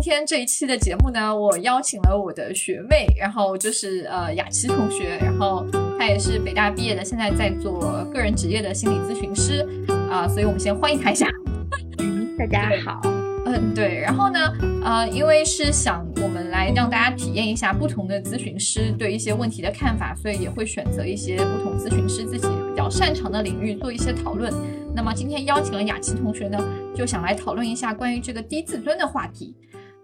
今天这一期的节目呢，我邀请了我的学妹，然后就是呃雅琪同学，然后她也是北大毕业的，现在在做个人职业的心理咨询师啊，所以我们先欢迎她一下。大家好，嗯对，然后呢，呃，因为是想我们来让大家体验一下不同的咨询师对一些问题的看法，所以也会选择一些不同咨询师自己比较擅长的领域做一些讨论。那么今天邀请了雅琪同学呢，就想来讨论一下关于这个低自尊的话题。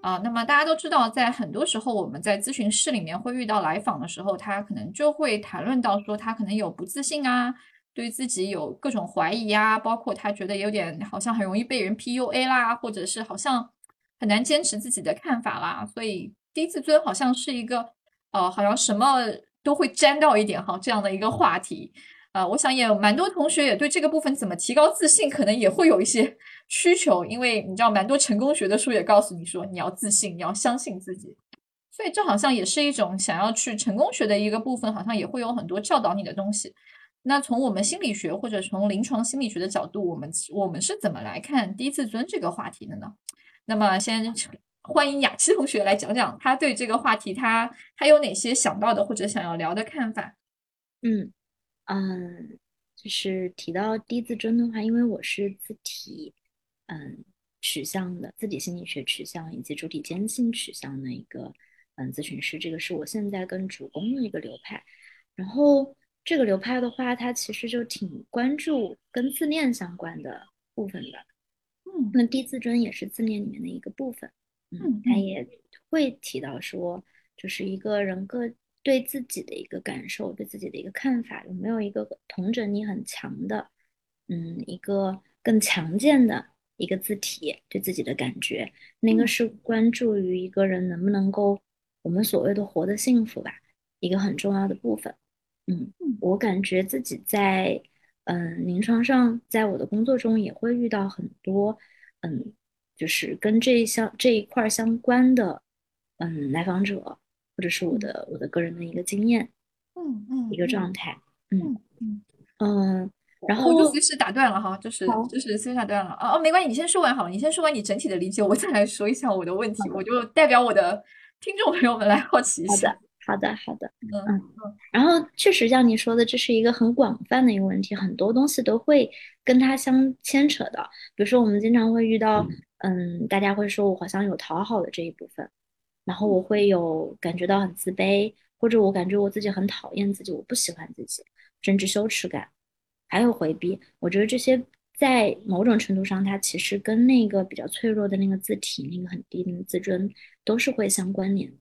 啊，那么大家都知道，在很多时候我们在咨询室里面会遇到来访的时候，他可能就会谈论到说他可能有不自信啊，对自己有各种怀疑呀，包括他觉得有点好像很容易被人 PUA 啦，或者是好像很难坚持自己的看法啦，所以低自尊好像是一个呃，好像什么都会沾到一点哈这样的一个话题。啊，我想也蛮多同学也对这个部分怎么提高自信，可能也会有一些 需求，因为你知道，蛮多成功学的书也告诉你说，你要自信，你要相信自己，所以这好像也是一种想要去成功学的一个部分，好像也会有很多教导你的东西。那从我们心理学或者从临床心理学的角度，我们我们是怎么来看低自尊这个话题的呢？那么先欢迎雅琪同学来讲讲他对这个话题，他他有哪些想到的或者想要聊的看法？嗯。嗯，就是提到低自尊的话，因为我是自体嗯取向的，自体心理学取向以及主体坚信取向的一个嗯咨询师，这个是我现在跟主攻的一个流派。然后这个流派的话，它其实就挺关注跟自恋相关的部分的。嗯，那低自尊也是自恋里面的一个部分。嗯，他也会提到说，就是一个人格。对自己的一个感受，对自己的一个看法，有没有一个同整你很强的，嗯，一个更强健的一个字体，对自己的感觉，那个是关注于一个人能不能够我们所谓的活得幸福吧，一个很重要的部分。嗯，我感觉自己在嗯临床上，在我的工作中也会遇到很多，嗯，就是跟这一项这一块相关的，嗯，来访者。或者是我的我的个人的一个经验，嗯嗯，一个状态，嗯嗯嗯，然后我就随时打断了哈，就是就是随时打断了。哦哦，没关系，你先说完好了，你先说完你整体的理解，我再来说一下我的问题，我就代表我的听众朋友们来好奇一下。好的，好的，嗯嗯，然后确实像你说的，这是一个很广泛的一个问题，很多东西都会跟它相牵扯的，比如说我们经常会遇到，嗯，大家会说我好像有讨好的这一部分。然后我会有感觉到很自卑，或者我感觉我自己很讨厌自己，我不喜欢自己，甚至羞耻感，还有回避。我觉得这些在某种程度上，它其实跟那个比较脆弱的那个字体，那个很低的自尊，都是会相关联的。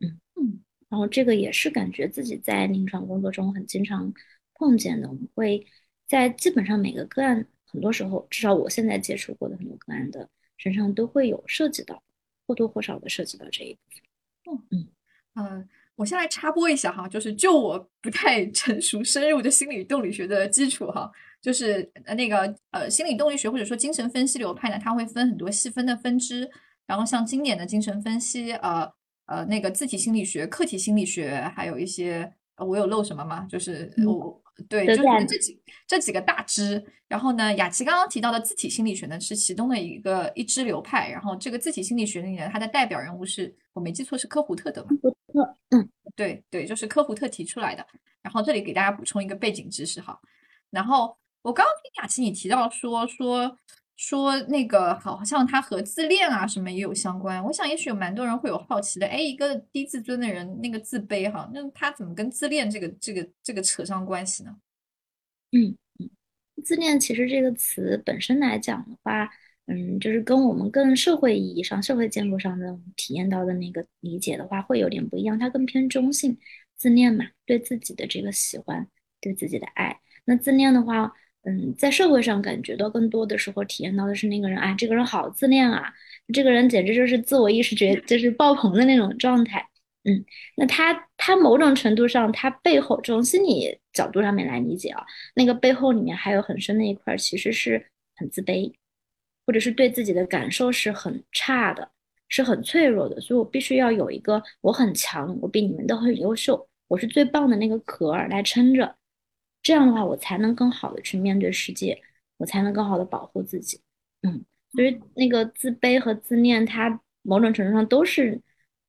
嗯嗯。然后这个也是感觉自己在临床工作中很经常碰见的。我们会在基本上每个个案，很多时候，至少我现在接触过的很多个案的身上都会有涉及到。或多或少的涉及到这一部分。嗯嗯嗯，我先来插播一下哈，就是就我不太 成熟深入的心理动力学的基础哈，就是呃那个呃心理动力学或者说精神分析流派呢，它会分很多细分的分支，然后像经典的精神分析，呃呃那个自体心理学、客体心理学，还有一些我有漏什么吗？就是我。对，就是这几这几个大支，然后呢，雅琪刚刚提到的自体心理学呢是其中的一个一支流派，然后这个自体心理学里面它的代表人物是我没记错是科胡特的吧？科胡特，嗯，对对，就是科胡特提出来的。然后这里给大家补充一个背景知识哈，然后我刚刚听雅琪你提到说说。说那个好像他和自恋啊什么也有相关，我想也许有蛮多人会有好奇的，哎，一个低自尊的人，那个自卑哈，那他怎么跟自恋这个这个这个扯上关系呢？嗯嗯，自恋其实这个词本身来讲的话，嗯，就是跟我们更社会意义上、社会建构上的体验到的那个理解的话，会有点不一样。它更偏中性，自恋嘛，对自己的这个喜欢，对自己的爱。那自恋的话。嗯，在社会上感觉到更多的时候，体验到的是那个人，哎，这个人好自恋啊，这个人简直就是自我意识觉就是爆棚的那种状态。嗯，那他他某种程度上，他背后从心理角度上面来理解啊，那个背后里面还有很深的一块，其实是很自卑，或者是对自己的感受是很差的，是很脆弱的。所以我必须要有一个我很强，我比你们都很优秀，我是最棒的那个壳儿来撑着。这样的话，我才能更好的去面对世界，我才能更好的保护自己。嗯，所以那个自卑和自恋，它某种程度上都是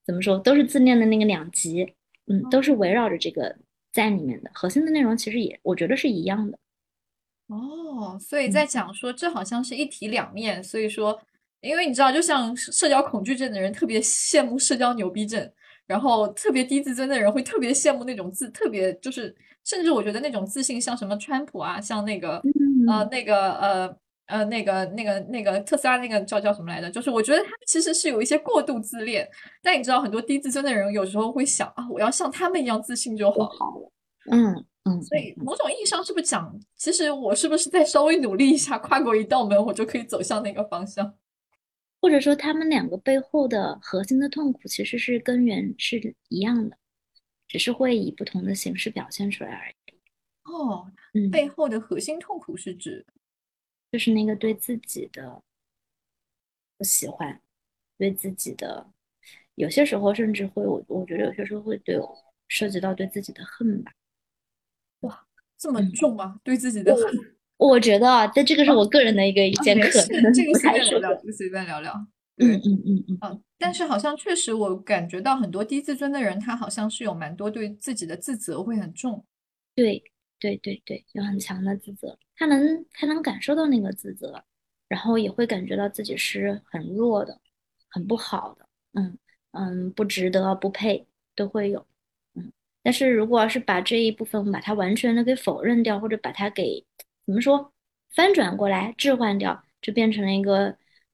怎么说，都是自恋的那个两极，嗯，都是围绕着这个在里面的核心的内容，其实也我觉得是一样的。哦，所以在讲说这好像是一体两面，所以说，因为你知道，就像社交恐惧症的人特别羡慕社交牛逼症，然后特别低自尊的人会特别羡慕那种自特别就是，甚至我觉得那种自信，像什么川普啊，像那个呃那个呃呃那个那个那个特斯拉那个叫叫什么来着？就是我觉得他们其实是有一些过度自恋，但你知道，很多低自尊的人有时候会想啊，我要像他们一样自信就好了，嗯。所以某种意义上是不是讲，其实我是不是再稍微努力一下，跨过一道门，我就可以走向那个方向？或者说，他们两个背后的核心的痛苦其实是根源是一样的，只是会以不同的形式表现出来而已。哦，嗯背后的核心痛苦是指，就是那个对自己的不喜欢，对自己的，有些时候甚至会，我我觉得有些时候会对我涉及到对自己的恨吧。哇这么重吗？对自己的恨，我觉得啊，但这个是我个人的一个意见，可能这个随便聊聊，就随便聊聊。嗯嗯嗯嗯嗯。但是好像确实，我感觉到很多低自尊的人，他好像是有蛮多对自己的自责会很重。对对对对，有很强的自责，他能他能感受到那个自责，然后也会感觉到自己是很弱的，很不好的，嗯嗯，不值得，不配，都会有。嗯但是如果要是把这一部分把它完全的给否认掉，或者把它给怎么说翻转过来置换掉，就变成了一个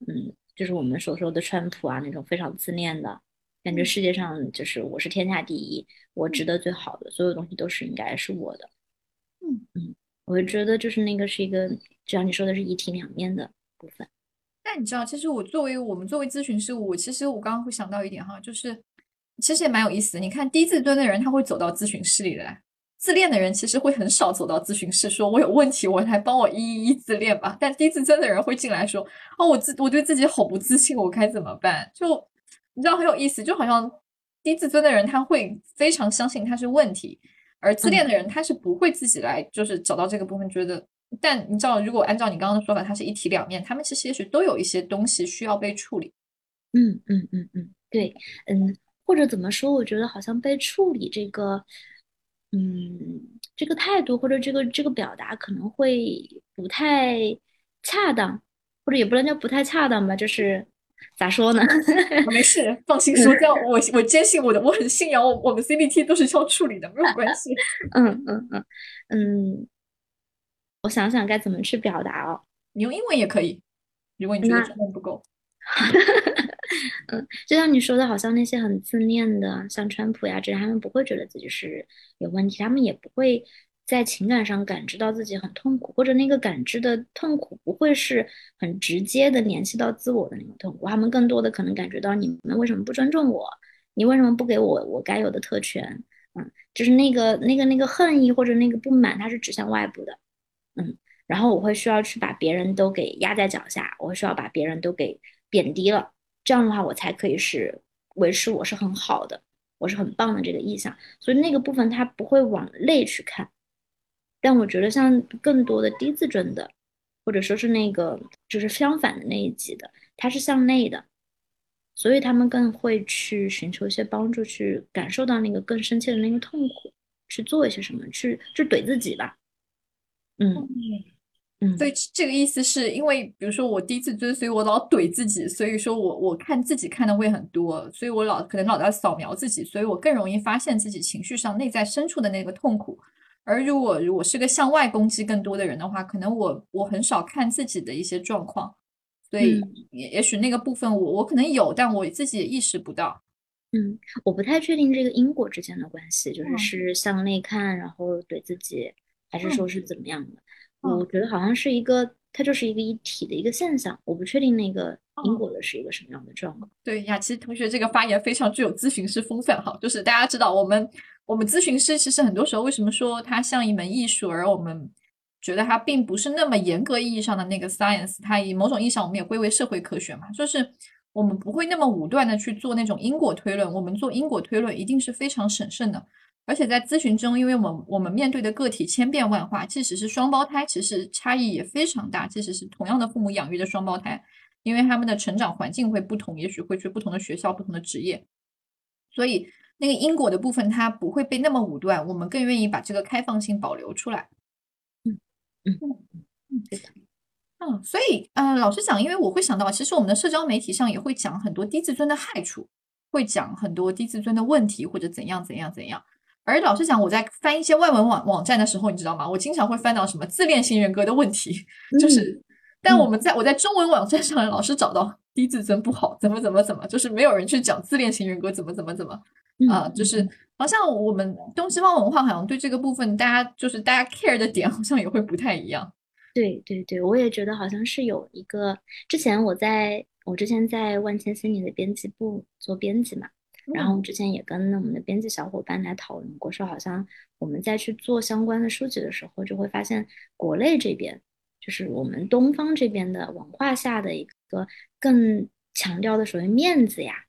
嗯，就是我们所说的川普啊那种非常自恋的感觉，世界上就是我是天下第一，我值得最好的，所有东西都是应该是我的。嗯嗯，我会觉得就是那个是一个，就像你说的是一体两面的部分。但你知道，其实我作为我们作为咨询师，我其实我刚刚会想到一点哈，就是。其实也蛮有意思的。你看，低自尊的人他会走到咨询室里来，自恋的人其实会很少走到咨询室，说我有问题，我来帮我一一一自恋吧。但低自尊的人会进来说，哦，我自我对自己好不自信，我该怎么办？就你知道很有意思，就好像低自尊的人他会非常相信他是问题，而自恋的人他是不会自己来，就是找到这个部分，觉得。但你知道，如果按照你刚刚的说法，它是一体两面，他们其实也许都有一些东西需要被处理。嗯嗯嗯嗯，对，嗯。或者怎么说？我觉得好像被处理这个，嗯，这个态度或者这个这个表达可能会不太恰当，或者也不能叫不太恰当吧，就是咋说呢？没事，放心 说，这样我我坚信我的，我很信仰我我们 CBT 都是需要处理的，没有关系。嗯嗯嗯嗯，我想想该怎么去表达哦。你用英文也可以，如果你觉得中文不够。嗯，就像你说的，好像那些很自恋的，像川普呀这，他们不会觉得自己是有问题，他们也不会在情感上感知到自己很痛苦，或者那个感知的痛苦不会是很直接的联系到自我的那种痛苦，他们更多的可能感觉到你们为什么不尊重我，你为什么不给我我该有的特权？嗯，就是那个那个那个恨意或者那个不满，它是指向外部的，嗯，然后我会需要去把别人都给压在脚下，我会需要把别人都给贬低了。这样的话，我才可以是维持我是很好的，我是很棒的这个意向。所以那个部分他不会往内去看，但我觉得像更多的低自尊的，或者说是那个就是相反的那一级的，他是向内的，所以他们更会去寻求一些帮助，去感受到那个更深切的那个痛苦，去做一些什么，去去怼自己吧。嗯。所以这个意思是因为，比如说我第一次追，所以我老怼自己，所以说我我看自己看的会很多，所以我老可能老在扫描自己，所以我更容易发现自己情绪上内在深处的那个痛苦。而如果如果是个向外攻击更多的人的话，可能我我很少看自己的一些状况，所以也也许那个部分我我可能有，但我自己也意识不到。嗯，我不太确定这个因果之间的关系，就是是向内看，然后怼自己，还是说是怎么样的？我觉得好像是一个，它就是一个一体的一个现象。我不确定那个因果的是一个什么样的状况。对，雅琪同学这个发言非常具有咨询师风范哈。就是大家知道，我们我们咨询师其实很多时候为什么说它像一门艺术，而我们觉得它并不是那么严格意义上的那个 science。它以某种意义上，我们也归为社会科学嘛。就是我们不会那么武断的去做那种因果推论。我们做因果推论一定是非常审慎的。而且在咨询中，因为我们我们面对的个体千变万化，即使是双胞胎，其实差异也非常大。即使是同样的父母养育的双胞胎，因为他们的成长环境会不同，也许会去不同的学校、不同的职业，所以那个因果的部分它不会被那么武断，我们更愿意把这个开放性保留出来。嗯嗯嗯，对的。嗯，所以呃，老实讲，因为我会想到，其实我们的社交媒体上也会讲很多低自尊的害处，会讲很多低自尊的问题或者怎样怎样怎样。而老实讲，我在翻一些外文网网站的时候，你知道吗？我经常会翻到什么自恋型人格的问题，就是，但我们在我在中文网站上老是找到低自尊不好，怎么怎么怎么，就是没有人去讲自恋型人格怎么怎么怎么啊，就是好像我们东西方文化好像对这个部分，大家就是大家 care 的点 好像也会不太一样。对对对，我也觉得好像是有一个，之前我在我之前在万千心理的编辑部做编辑嘛。然后之前也跟我们的编辑小伙伴来讨论过，说好像我们在去做相关的书籍的时候，就会发现国内这边，就是我们东方这边的文化下的一个更强调的所谓面子呀，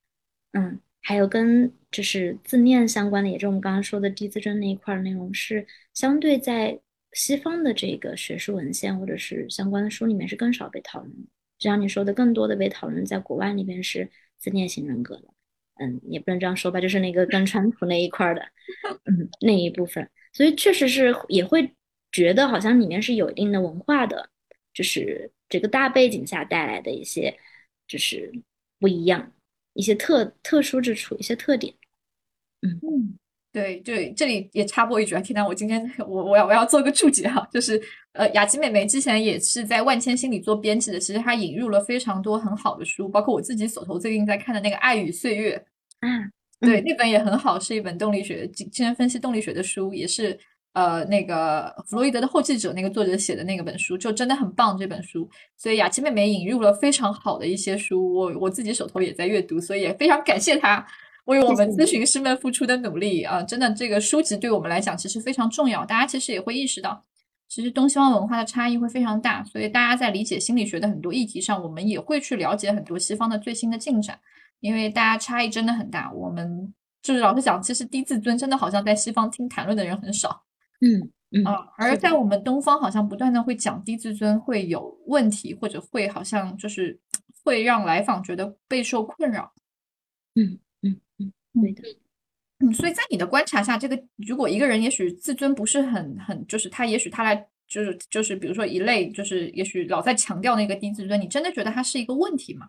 嗯，还有跟就是自恋相关的，也就是我们刚刚说的低自尊那一块内容，是相对在西方的这个学术文献或者是相关的书里面是更少被讨论的。就像你说的，更多的被讨论在国外那边是自恋型人格的。嗯，也不能这样说吧，就是那个跟川普那一块的，嗯，那一部分，所以确实是也会觉得好像里面是有一定的文化的，就是这个大背景下带来的一些就是不一样，一些特特殊之处，一些特点。嗯。嗯，对对，这里也插播一句啊，天呐，我今天我我要我要做个注解哈，就是呃，雅琪妹妹之前也是在万千心理做编辑的，其实她引入了非常多很好的书，包括我自己手头最近在看的那个《爱与岁月》。嗯，对，那本也很好，是一本动力学、精神分析动力学的书，也是呃那个弗洛伊德的后继者那个作者写的那个本书，就真的很棒这本书。所以雅琪妹妹引入了非常好的一些书，我我自己手头也在阅读，所以也非常感谢她为我们咨询师们付出的努力啊！真的，这个书籍对我们来讲其实非常重要。大家其实也会意识到，其实东西方文化的差异会非常大，所以大家在理解心理学的很多议题上，我们也会去了解很多西方的最新的进展。因为大家差异真的很大，我们就是老实讲，其实低自尊真的好像在西方听谈论的人很少，嗯嗯啊，而在我们东方好像不断的会讲低自尊会有问题，或者会好像就是会让来访觉得备受困扰，嗯对的，嗯，所以在你的观察下，这个如果一个人也许自尊不是很很，就是他也许他来就是就是比如说一类就是也许老在强调那个低自尊，你真的觉得他是一个问题吗？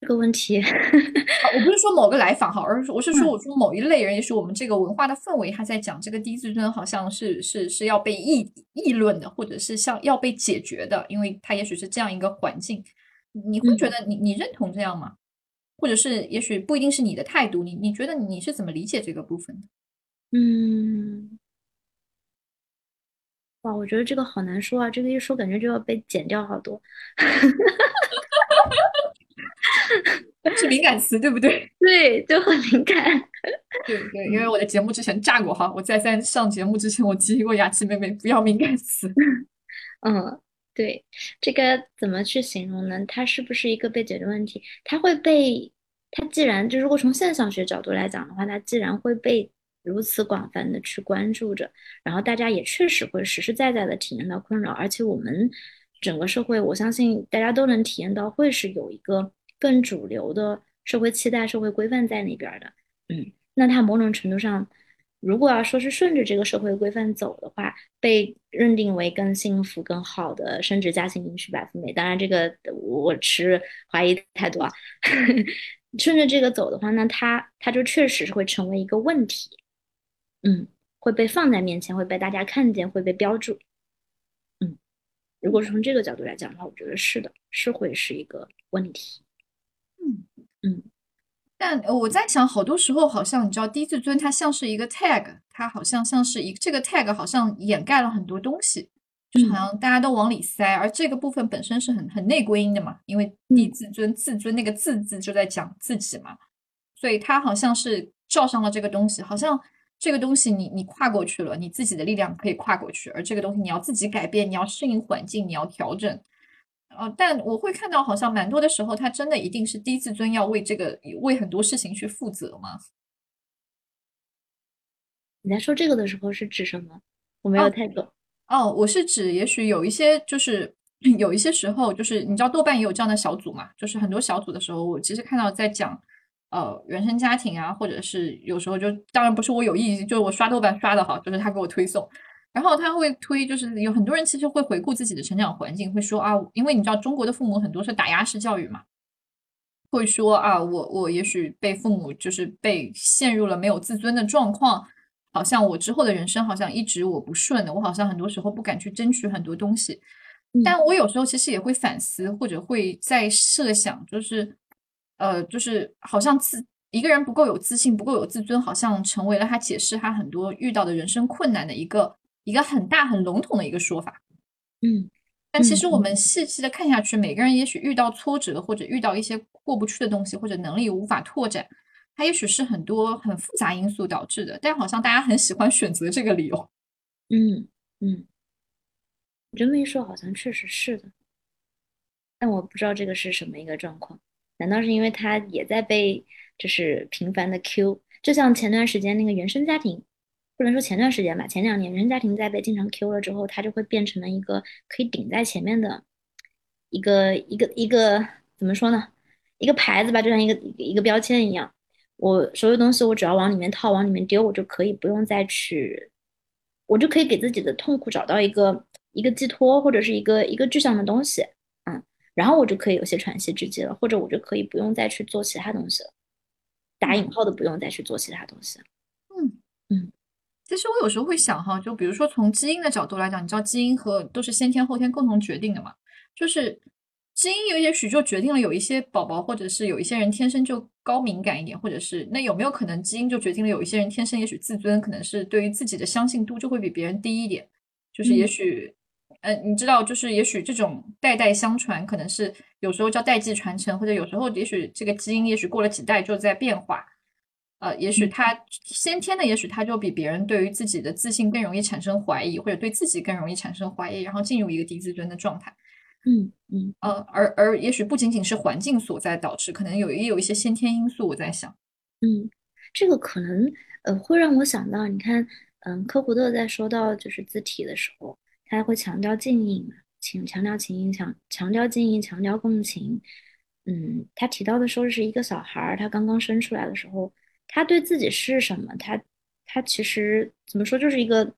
这个问题，我不是说某个来访哈，而是我是说，我说某一类人，也许我们这个文化的氛围，他在讲这个低自尊，好像是是是要被议议论的，或者是像要被解决的，因为他也许是这样一个环境。你会觉得你你认同这样吗？或者是也许不一定是你的态度，你你觉得你是怎么理解这个部分的？嗯，哇，我觉得这个好难说啊，这个一说感觉就要被剪掉好多。是敏感词，对不对？对，就很敏感。对对，因为我的节目之前炸过哈，我在在上节目之前，我提醒过雅琪妹妹不要敏感词。嗯，对，这个怎么去形容呢？它是不是一个被解决问题？它会被它既然就如果从现象学角度来讲的话，它既然会被如此广泛的去关注着，然后大家也确实会实实在在的体验到困扰，而且我们整个社会，我相信大家都能体验到，会是有一个。更主流的社会期待、社会规范在那边的，嗯，那他某种程度上，如果要说是顺着这个社会规范走的话，被认定为更幸福、更好的升职加薪、迎娶百富美，当然这个我持怀疑态度啊。顺着这个走的话，那它它就确实是会成为一个问题，嗯，会被放在面前，会被大家看见，会被标注，嗯，如果是从这个角度来讲的话，我觉得是的，是会是一个问题。嗯。嗯，但我在想，好多时候好像你知道，低自尊它像是一个 tag，它好像像是一这个 tag 好像掩盖了很多东西，就是好像大家都往里塞，而这个部分本身是很很内归因的嘛，因为低自尊自尊那个自字就在讲自己嘛，所以它好像是罩上了这个东西，好像这个东西你你跨过去了，你自己的力量可以跨过去，而这个东西你要自己改变，你要适应环境，你要调整。呃，但我会看到，好像蛮多的时候，他真的一定是低自尊要为这个为很多事情去负责吗？你在说这个的时候是指什么？我没有太懂。哦，我是指，也许有一些就是有一些时候，就是你知道豆瓣也有这样的小组嘛，就是很多小组的时候，我其实看到在讲呃原生家庭啊，或者是有时候就当然不是我有意，就是我刷豆瓣刷的好，就是他给我推送，然后他会推，就是有很多人其实会回顾自己的成长环境，会说啊，因为你知道中国的父母很多是打压式教育嘛，会说啊，我我也许被父母就是被陷入了没有自尊的状况，好像我之后的人生好像一直我不顺的，我好像很多时候不敢去争取很多东西。但我有时候其实也会反思，或者会在设想，就是，呃，就是好像自一个人不够有自信，不够有自尊，好像成为了他解释他很多遇到的人生困难的一个一个很大很笼统的一个说法。嗯，但其实我们细细的看下去，每个人也许遇到挫折，或者遇到一些过不去的东西，或者能力无法拓展，它也许是很多很复杂因素导致的。但好像大家很喜欢选择这个理由。嗯嗯。你这么一说，好像确实是的，但我不知道这个是什么一个状况。难道是因为他也在被就是频繁的 Q？就像前段时间那个原生家庭，不能说前段时间吧，前两年原生家庭在被经常 Q 了之后，他就会变成了一个可以顶在前面的一个一个一个怎么说呢？一个牌子吧，就像一个一个标签一样。我所有东西我只要往里面套，往里面丢，我就可以不用再去，我就可以给自己的痛苦找到一个。一个寄托或者是一个一个具象的东西，嗯，然后我就可以有些喘息之机了，或者我就可以不用再去做其他东西了，打引号的不用再去做其他东西。嗯嗯，其实我有时候会想哈，就比如说从基因的角度来讲，你知道基因和都是先天后天共同决定的嘛，就是基因有也许就决定了有一些宝宝或者是有一些人天生就高敏感一点，或者是那有没有可能基因就决定了有一些人天生也许自尊可能是对于自己的相信度就会比别人低一点，就是也许。嗯，你知道，就是也许这种代代相传，可能是有时候叫代际传承，或者有时候也许这个基因，也许过了几代就在变化。呃，也许他先天的，也许他就比别人对于自己的自信更容易产生怀疑，或者对自己更容易产生怀疑，然后进入一个低自尊的状态。嗯嗯呃，而而也许不仅仅是环境所在导致，可能有也有一些先天因素。我在想，嗯，这个可能呃会让我想到，你看，嗯，科胡特在说到就是字体的时候。他会强调静音，请强调情音，强强调静音，强调共情。嗯，他提到的说是一个小孩儿，他刚刚生出来的时候，他对自己是什么？他他其实怎么说，就是一个，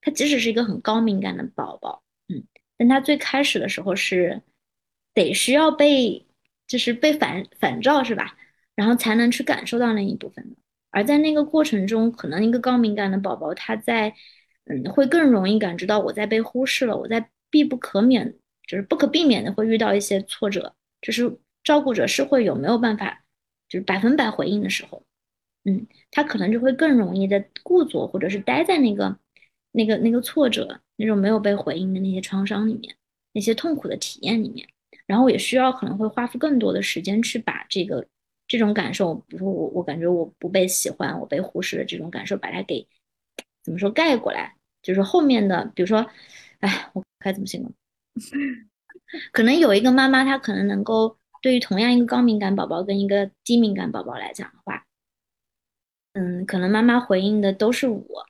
他即使是一个很高敏感的宝宝，嗯，但他最开始的时候是得需要被，就是被反反照是吧？然后才能去感受到那一部分的。而在那个过程中，可能一个高敏感的宝宝他在。嗯，会更容易感知到我在被忽视了，我在必不可免，就是不可避免的会遇到一些挫折，就是照顾者是会有没有办法，就是百分百回应的时候，嗯，他可能就会更容易的故作或者是待在那个那个那个挫折那种没有被回应的那些创伤里面，那些痛苦的体验里面，然后也需要可能会花费更多的时间去把这个这种感受，比如说我我感觉我不被喜欢，我被忽视的这种感受，把它给。怎么说盖过来？就是后面的，比如说，哎，我该怎么形容？可能有一个妈妈，她可能能够对于同样一个高敏感宝宝跟一个低敏感宝宝来讲的话，嗯，可能妈妈回应的都是我，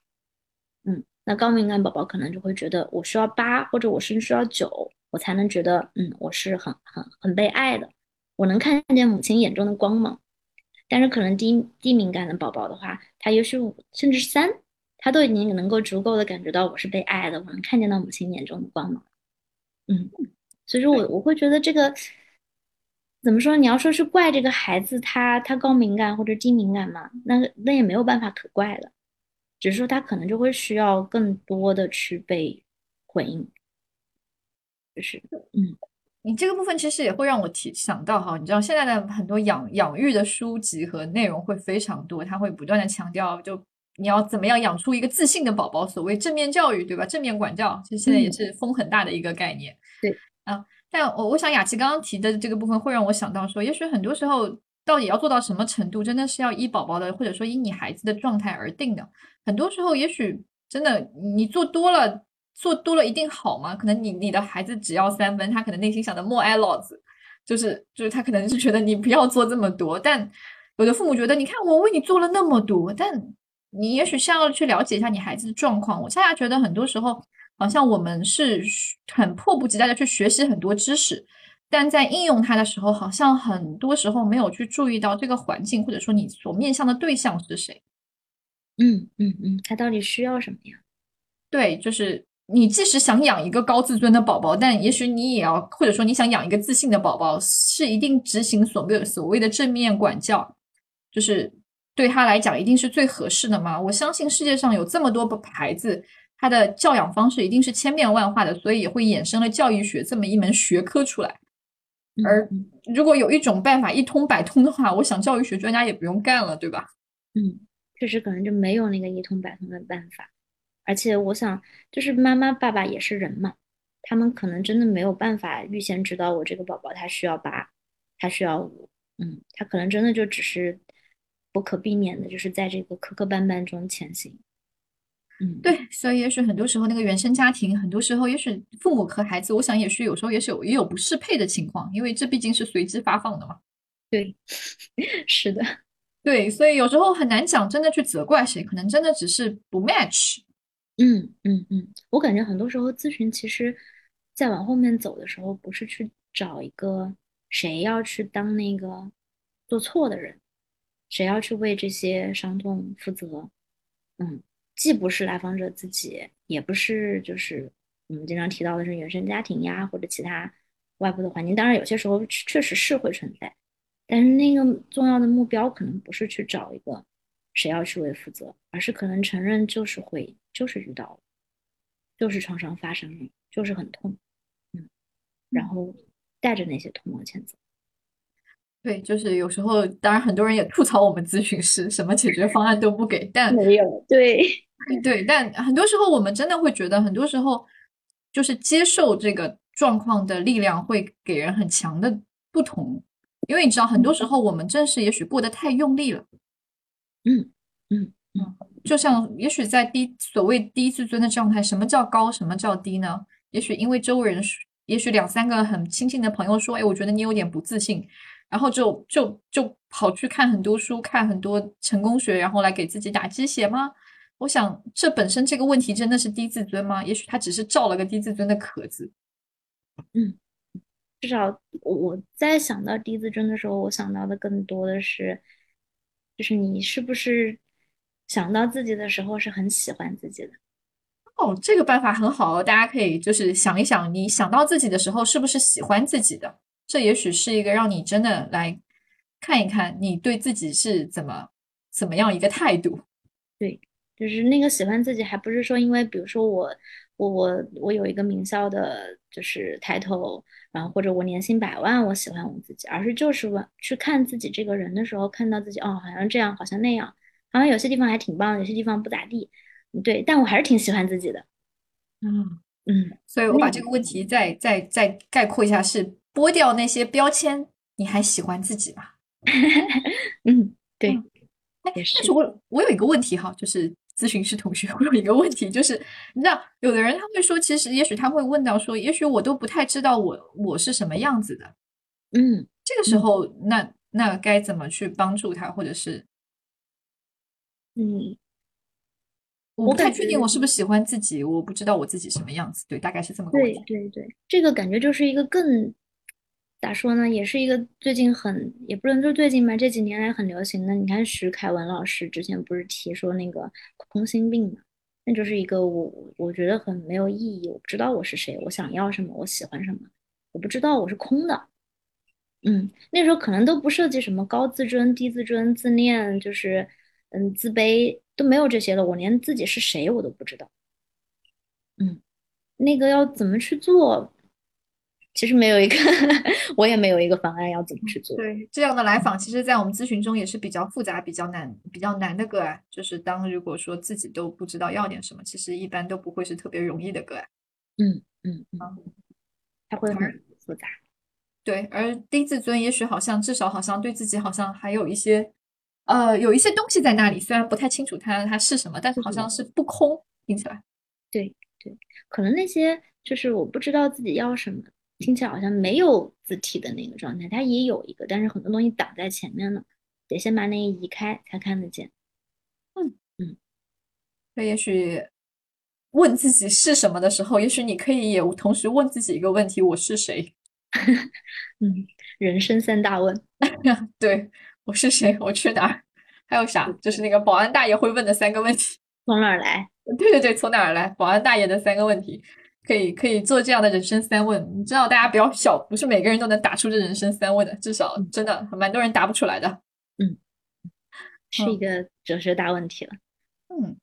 那高敏感宝宝可能就会觉得我需要八，或者我甚至需要九，我才能觉得，嗯，我是很很很被爱的，我能看见母亲眼中的光芒。但是可能低低敏感的宝宝的话，他也许五甚至是三。他都已经能够足够的感觉到我是被爱的，我能看见到母亲眼中的光芒。嗯，所以说我我会觉得这个怎么说？你要说是怪这个孩子他他高敏感或者低敏感嘛？那那也没有办法可怪的，只是说他可能就会需要更多的去被回应。就是，嗯，你这个部分其实也会让我提想到哈，你知道现在的很多养养育的书籍和内容会非常多，他会不断的强调就。你要怎么样养出一个自信的宝宝？所谓正面教育，对吧？正面管教，其实现在也是风很大的一个概念。对，啊，但我我想雅琪刚刚提的这个部分，会让我想到说，也许很多时候，到底要做到什么程度，真的是要依宝宝的，或者说依你孩子的状态而定的。很多时候，也许真的你做多了，做多了一定好吗？可能你你的孩子只要三分，他可能内心想的默哀老子，就是就是他可能是觉得你不要做这么多。但有的父母觉得，你看我为你做了那么多，但你也许需要去了解一下你孩子的状况。我恰恰觉得很多时候好像我们是很迫不及待的去学习很多知识，但在应用它的时候，好像很多时候没有去注意到这个环境，或者说你所面向的对象是谁。嗯嗯嗯，他到底需要什么呀？对，就是你即使想养一个高自尊的宝宝，但也许你也要，或者说你想养一个自信的宝宝，是一定执行所谓所谓的正面管教，就是对他来讲一定是最合适的吗？我相信世界上有这么多孩子，他的教养方式一定是千变万化的，所以也会衍生了教育学这么一门学科出来。而如果有一种办法一通百通的话，我想教育学专家也不用干了，对吧？嗯。确实可能就没有那个一通百通的办法，而且我想，就是妈妈爸爸也是人嘛，他们可能真的没有办法预先知道我这个宝宝他需要八，他需要五，嗯，他可能真的就只是不可避免的，就是在这个磕磕绊绊中前行。嗯，对，所以也许很多时候那个原生家庭，很多时候也许父母和孩子，我想也许有时候也是有也有不适配的情况，因为这毕竟是随机发放的嘛。对，是的。对，所以有时候很难讲，真的去责怪谁，可能真的只是不 match。嗯嗯嗯，我感觉很多时候咨询，其实再往后面走的时候，不是去找一个谁要去当那个做错的人，谁要去为这些伤痛负责。嗯，既不是来访者自己，也不是就是我们经常提到的是原生家庭呀，或者其他外部的环境。当然，有些时候确实是会存在。但是那个重要的目标可能不是去找一个谁要去为负责，而是可能承认就是会就是遇到了，就是创伤发生了，就是很痛，嗯，然后带着那些痛往前走。对，就是有时候，当然很多人也吐槽我们咨询师什么解决方案都不给，但没有对对，但很多时候我们真的会觉得，很多时候就是接受这个状况的力量会给人很强的不同。因为你知道，很多时候我们正是也许过得太用力了，嗯嗯嗯，就像也许在低所谓低自尊的状态，什么叫高，什么叫低呢？也许因为周围人，也许两三个很亲近的朋友说，哎，我觉得你有点不自信，然后就就就跑去看很多书，看很多成功学，然后来给自己打鸡血吗？我想，这本身这个问题真的是低自尊吗？也许他只是照了个低自尊的壳子，嗯。至少我在想到低自尊的时候，我想到的更多的是，就是你是不是想到自己的时候是很喜欢自己的？哦，这个办法很好哦，大家可以就是想一想，你想到自己的时候是不是喜欢自己的？这也许是一个让你真的来看一看你对自己是怎么怎么样一个态度。对，就是那个喜欢自己，还不是说因为比如说我我我我有一个名校的。就是抬头，然后或者我年薪百万，我喜欢我自己，而是就是问去看自己这个人的时候，看到自己哦，好像这样，好像那样，好像有些地方还挺棒，有些地方不咋地，对，但我还是挺喜欢自己的。嗯嗯，所以我把这个问题再再再概括一下，是剥掉那些标签，你还喜欢自己吗？嗯，对，但是我我有一个问题哈，就是。咨询师同学，我有一个问题，就是你知道，有的人他会说，其实也许他会问到说，也许我都不太知道我我是什么样子的，嗯，这个时候，那那该怎么去帮助他，或者是，嗯，我不太确定我是不是喜欢自己，我不知道我自己什么样子，对，大概是这么个问题，对对对，这个感觉就是一个更。咋说呢？也是一个最近很，也不能说最近吧，这几年来很流行的。你看徐凯文老师之前不是提说那个空心病嘛？那就是一个我我觉得很没有意义。我不知道我是谁，我想要什么，我喜欢什么，我不知道我是空的。嗯，那时候可能都不涉及什么高自尊、低自尊、自恋，就是嗯自卑都没有这些了。我连自己是谁我都不知道。嗯，那个要怎么去做？其实没有一个，我也没有一个方案要怎么去做。对这样的来访，其实，在我们咨询中也是比较复杂、比较难、比较难的个案。就是当如果说自己都不知道要点什么，其实一般都不会是特别容易的个案。嗯嗯嗯，它会很复杂。对，而低自尊，也许好像至少好像对自己好像还有一些，呃，有一些东西在那里，虽然不太清楚它它是什么，但是好像是不空，听起来。对对，可能那些就是我不知道自己要什么。听起来好像没有字体的那个状态，它也有一个，但是很多东西挡在前面了，得先把那个移开才看得见。嗯嗯，那也许问自己是什么的时候，也许你可以也同时问自己一个问题：我是谁？嗯，人生三大问。对，我是谁？我去哪儿？还有啥？就是那个保安大爷会问的三个问题：从哪儿来？对对对，从哪儿来？保安大爷的三个问题，可以可以做这样的人生三问。你知道，大家不要小，不是每个人都能答出这人生三问的，至少真的蛮多人答不出来的。嗯，是一个哲学大问题了。嗯。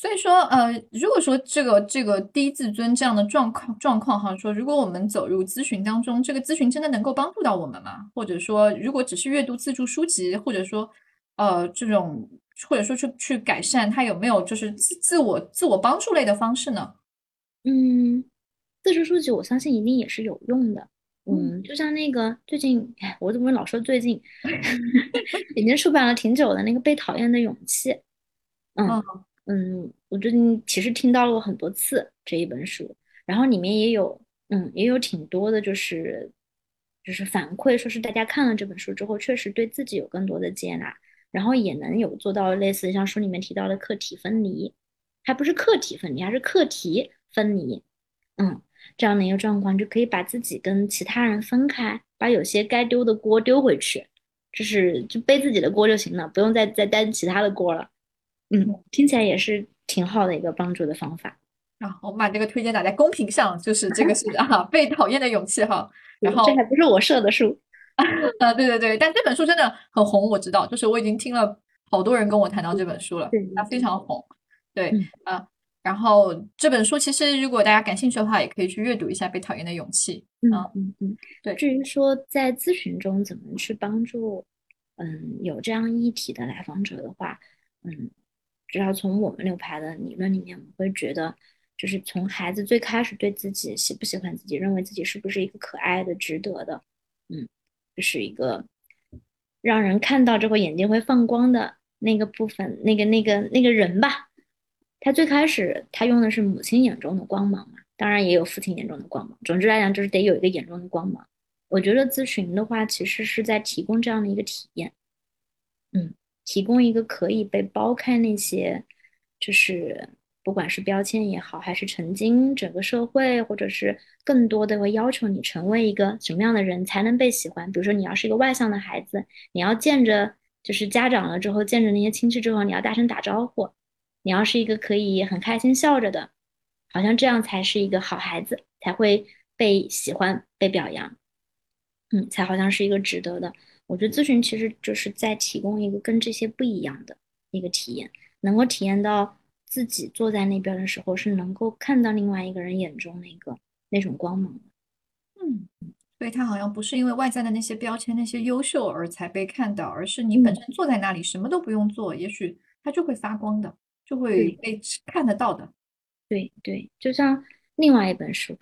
所以说，呃，如果说这个这个低自尊这样的状况状况哈，说如果我们走入咨询当中，这个咨询真的能够帮助到我们吗？或者说，如果只是阅读自助书籍，或者说，呃，这种或者说去去改善，它有没有就是自自我自我帮助类的方式呢？嗯，自助书籍我相信一定也是有用的。嗯，就像那个最近，我怎么老说最近，已经出版了挺久的那个《被讨厌的勇气》。嗯。嗯，我最近其实听到了我很多次这一本书，然后里面也有，嗯，也有挺多的，就是就是反馈，说是大家看了这本书之后，确实对自己有更多的接纳，然后也能有做到类似像书里面提到的课题分离，还不是课题分离，还是课题分离，嗯，这样的一个状况，就可以把自己跟其他人分开，把有些该丢的锅丢回去，就是就背自己的锅就行了，不用再再担其他的锅了。嗯，听起来也是挺好的一个帮助的方法啊！我们把这个推荐打在公屏上，就是这个是 啊，被讨厌的勇气哈。然后这还不是我设的书 啊，对对对，但这本书真的很红，我知道，就是我已经听了好多人跟我谈到这本书了，它非常红。对啊，然后这本书其实如果大家感兴趣的话，也可以去阅读一下《被讨厌的勇气》。嗯嗯嗯，对。至于说在咨询中怎么去帮助嗯有这样议题的来访者的话，嗯。只要从我们流派的理论里面，我们会觉得，就是从孩子最开始对自己喜不喜欢自己，认为自己是不是一个可爱的、值得的，嗯，就是一个让人看到之后眼睛会放光的那个部分，那个、那个、那个人吧。他最开始他用的是母亲眼中的光芒嘛，当然也有父亲眼中的光芒。总之来讲，就是得有一个眼中的光芒。我觉得咨询的话，其实是在提供这样的一个体验，嗯。提供一个可以被剥开那些，就是不管是标签也好，还是曾经整个社会，或者是更多的会要求你成为一个什么样的人才能被喜欢。比如说，你要是一个外向的孩子，你要见着就是家长了之后，见着那些亲戚之后，你要大声打招呼。你要是一个可以很开心笑着的，好像这样才是一个好孩子，才会被喜欢、被表扬。嗯，才好像是一个值得的。我觉得咨询其实就是在提供一个跟这些不一样的一个体验，能够体验到自己坐在那边的时候是能够看到另外一个人眼中那个那种光芒的。嗯，所以他好像不是因为外在的那些标签、那些优秀而才被看到，而是你本身坐在那里什么都不用做，也许他就会发光的，就会被看得到的。对对，就像另外一本书，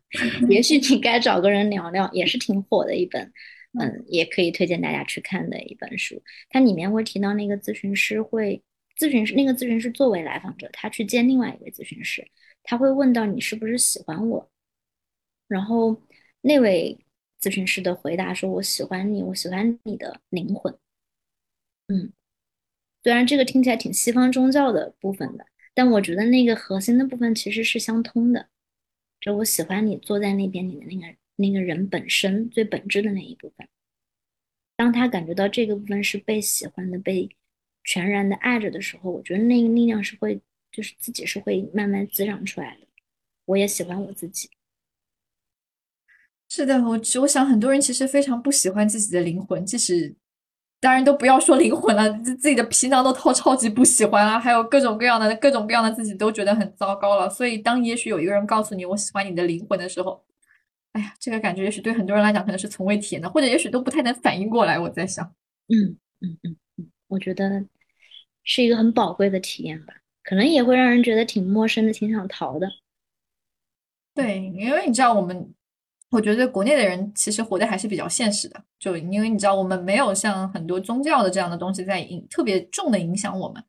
也许你该找个人聊聊，也是挺火的一本。嗯，也可以推荐大家去看的一本书。它里面会提到那个咨询师会，咨询师那个咨询师作为来访者，他去见另外一位咨询师，他会问到你是不是喜欢我，然后那位咨询师的回答说：“我喜欢你，我喜欢你的灵魂。”嗯，虽然这个听起来挺西方宗教的部分的，但我觉得那个核心的部分其实是相通的。就我喜欢你坐在那边，你的那个。那个人本身最本质的那一部分，当他感觉到这个部分是被喜欢的、被全然的爱着的时候，我觉得那个力量是会，就是自己是会慢慢滋长出来的。我也喜欢我自己。是的，我我想很多人其实非常不喜欢自己的灵魂，即使当然都不要说灵魂了，自自己的皮囊都超超级不喜欢啊，还有各种各样的各种各样的自己都觉得很糟糕了。所以，当也许有一个人告诉你我喜欢你的灵魂的时候，哎呀，这个感觉也许对很多人来讲可能是从未体验的，或者也许都不太能反应过来。我在想，嗯嗯嗯嗯，我觉得是一个很宝贵的体验吧，可能也会让人觉得挺陌生的，挺想逃的。对，因为你知道，我们我觉得国内的人其实活得还是比较现实的，就因为你知道，我们没有像很多宗教的这样的东西在影特别重的影响我们，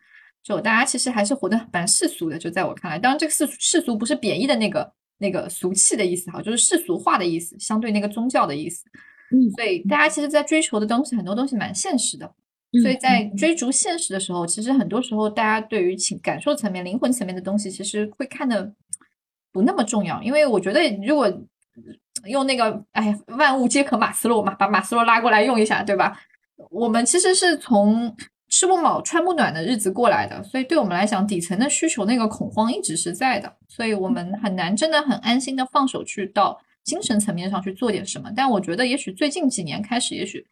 就大家其实还是活得蛮世俗的。就在我看来，当然这个世世俗不是贬义的那个。那个俗气的意思哈，就是世俗化的意思，相对那个宗教的意思。嗯，所以大家其实，在追求的东西，很多东西蛮现实的。所以在追逐现实的时候，其实很多时候大家对于情感受层面、灵魂层面的东西，其实会看的不那么重要。因为我觉得，如果用那个哎，万物皆可马斯洛嘛，把马斯洛拉过来用一下，对吧？我们其实是从吃不饱穿不暖的日子过来的，所以对我们来讲，底层的需求那个恐慌一直是在的，所以我们很难真的很安心的放手去到精神层面上去做点什么。但我觉得，也许最近几年开始，也许。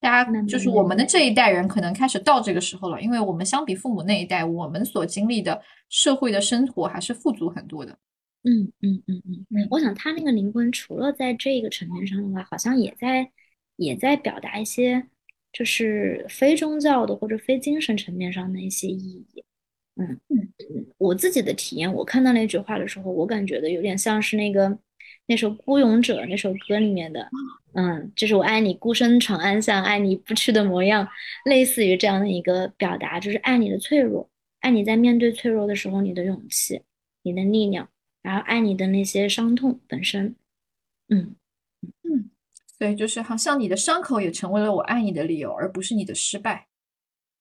大家就是我们的这一代人，可能开始到这个时候了，因为我们相比父母那一代，我们所经历的社会的生活还是富足很多的。嗯嗯嗯嗯嗯，我想他那个灵魂，除了在这个层面上的话，好像也在也在表达一些，就是非宗教的或者非精神层面上的一些意义。嗯嗯嗯，我自己的体验，我看到那句话的时候，我感觉的有点像是那个。那首《孤勇者》那首歌里面的，嗯，就是我爱你孤身闯暗巷，爱你不屈的模样，类似于这样的一个表达，就是爱你的脆弱，爱你在面对脆弱的时候你的勇气，你的力量，然后爱你的那些伤痛本身，嗯嗯，所以就是好像你的伤口也成为了我爱你的理由，而不是你的失败，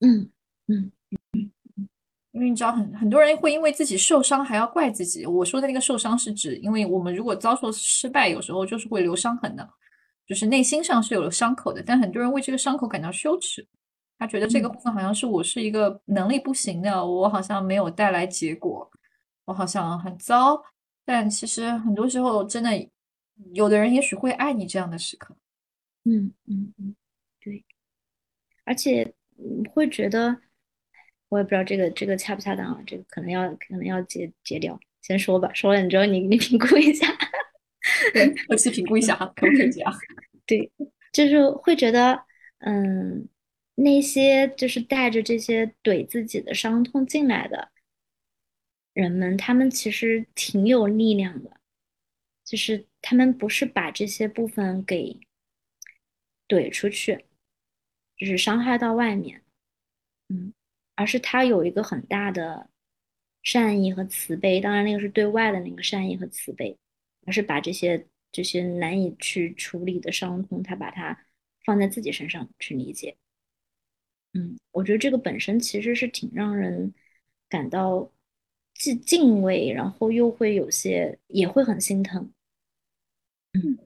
嗯嗯。因为你知道，很很多人会因为自己受伤还要怪自己。我说的那个受伤是指，因为我们如果遭受失败，有时候就是会留伤痕的，就是内心上是有了伤口的。但很多人为这个伤口感到羞耻，他觉得这个部分好像是我是一个能力不行的，我好像没有带来结果，我好像很糟。但其实很多时候，真的有的人也许会爱你这样的时刻。嗯嗯嗯，对，而且会觉得。我也不知道这个这个恰不恰当啊，这个可能要可能要截截掉，先说吧，说完之后你你评估一下，对，我去评估一下哈，可不可以这样？对，就是会觉得，嗯，那些就是带着这些怼自己的伤痛进来的人们，他们其实挺有力量的，就是他们不是把这些部分给怼出去，就是伤害到外面，嗯。而是他有一个很大的善意和慈悲，当然那个是对外的那个善意和慈悲，而是把这些这些难以去处理的伤痛，他把它放在自己身上去理解。嗯，我觉得这个本身其实是挺让人感到既敬畏，然后又会有些也会很心疼。嗯，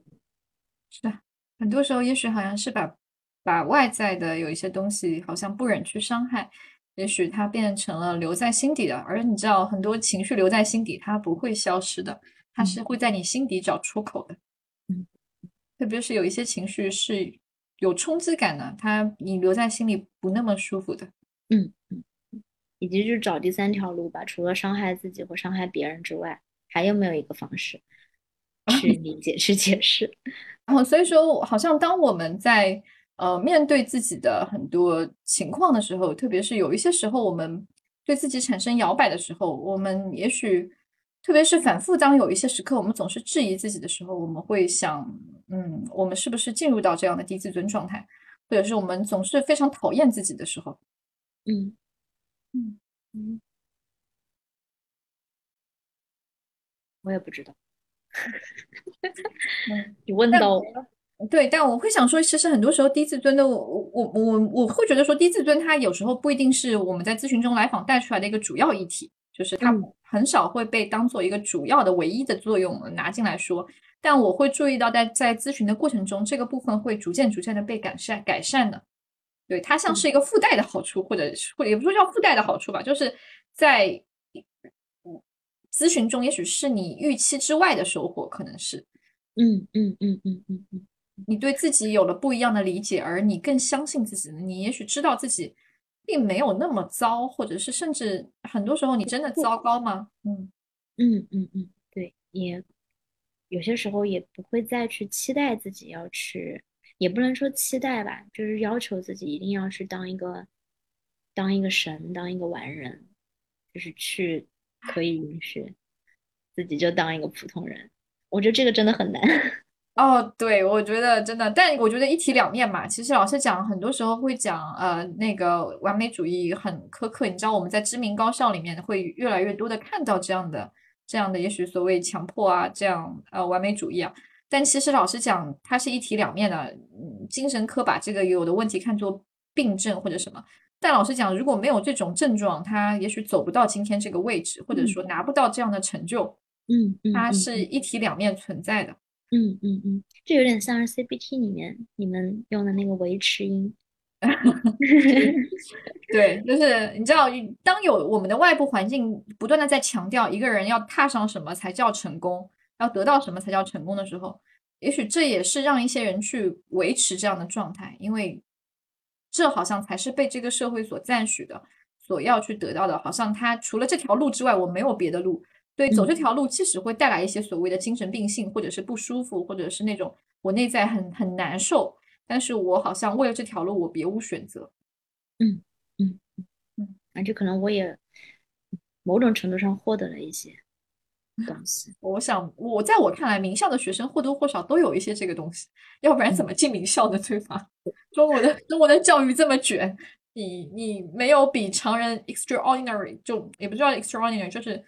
是的，很多时候也许好像是把把外在的有一些东西，好像不忍去伤害。也许它变成了留在心底的，而你知道，很多情绪留在心底，它不会消失的，它是会在你心底找出口的。嗯，特别是有一些情绪是有冲击感的，它你留在心里不那么舒服的。嗯嗯，以及就是找第三条路吧，除了伤害自己或伤害别人之外，还有没有一个方式去理解、去解释？然后所以说，好像当我们在。呃，面对自己的很多情况的时候，特别是有一些时候，我们对自己产生摇摆的时候，我们也许，特别是反复当有一些时刻，我们总是质疑自己的时候，我们会想，嗯，我们是不是进入到这样的低自尊状态，或者是我们总是非常讨厌自己的时候，嗯嗯嗯，我也不知道，你问到我了。对，但我会想说，其实很多时候低自尊的我，我我我会觉得说，低自尊它有时候不一定是我们在咨询中来访带出来的一个主要议题，就是它很少会被当做一个主要的唯一的作用拿进来说。但我会注意到，在在咨询的过程中，这个部分会逐渐逐渐的被改善改善的。对，它像是一个附带的好处，或者或者也不说叫附带的好处吧，就是在咨询中，也许是你预期之外的收获，可能是。嗯嗯嗯嗯嗯嗯。你对自己有了不一样的理解，而你更相信自己，你也许知道自己并没有那么糟，或者是甚至很多时候你真的糟糕吗？嗯嗯嗯嗯，对，也有些时候也不会再去期待自己要去，也不能说期待吧，就是要求自己一定要去当一个当一个神，当一个完人，就是去可以允许自己就当一个普通人。我觉得这个真的很难。哦，对，我觉得真的，但我觉得一体两面嘛。其实老师讲，很多时候会讲，呃，那个完美主义很苛刻。你知道，我们在知名高校里面会越来越多的看到这样的、这样的，也许所谓强迫啊，这样呃完美主义啊。但其实老实讲，它是一体两面的。嗯，精神科把这个有的问题看作病症或者什么。但老实讲，如果没有这种症状，他也许走不到今天这个位置，或者说拿不到这样的成就。嗯嗯，它是一体两面存在的。嗯嗯嗯，这有点像是 CBT 里面你们用的那个维持音。对，就是你知道，当有我们的外部环境不断的在强调一个人要踏上什么才叫成功，要得到什么才叫成功的时候，也许这也是让一些人去维持这样的状态，因为这好像才是被这个社会所赞许的，所要去得到的。好像他除了这条路之外，我没有别的路。对，走这条路，即使会带来一些所谓的精神病性，或者是不舒服，或者是那种我内在很很难受。但是我好像为了这条路，我别无选择。嗯嗯嗯，而且可能我也某种程度上获得了一些东西。我想，我在我看来，名校的学生或多或少都有一些这个东西，要不然怎么进名校的？对吧？中国的中国的教育这么卷，你你没有比常人 extraordinary，就也不知道 extraordinary，就是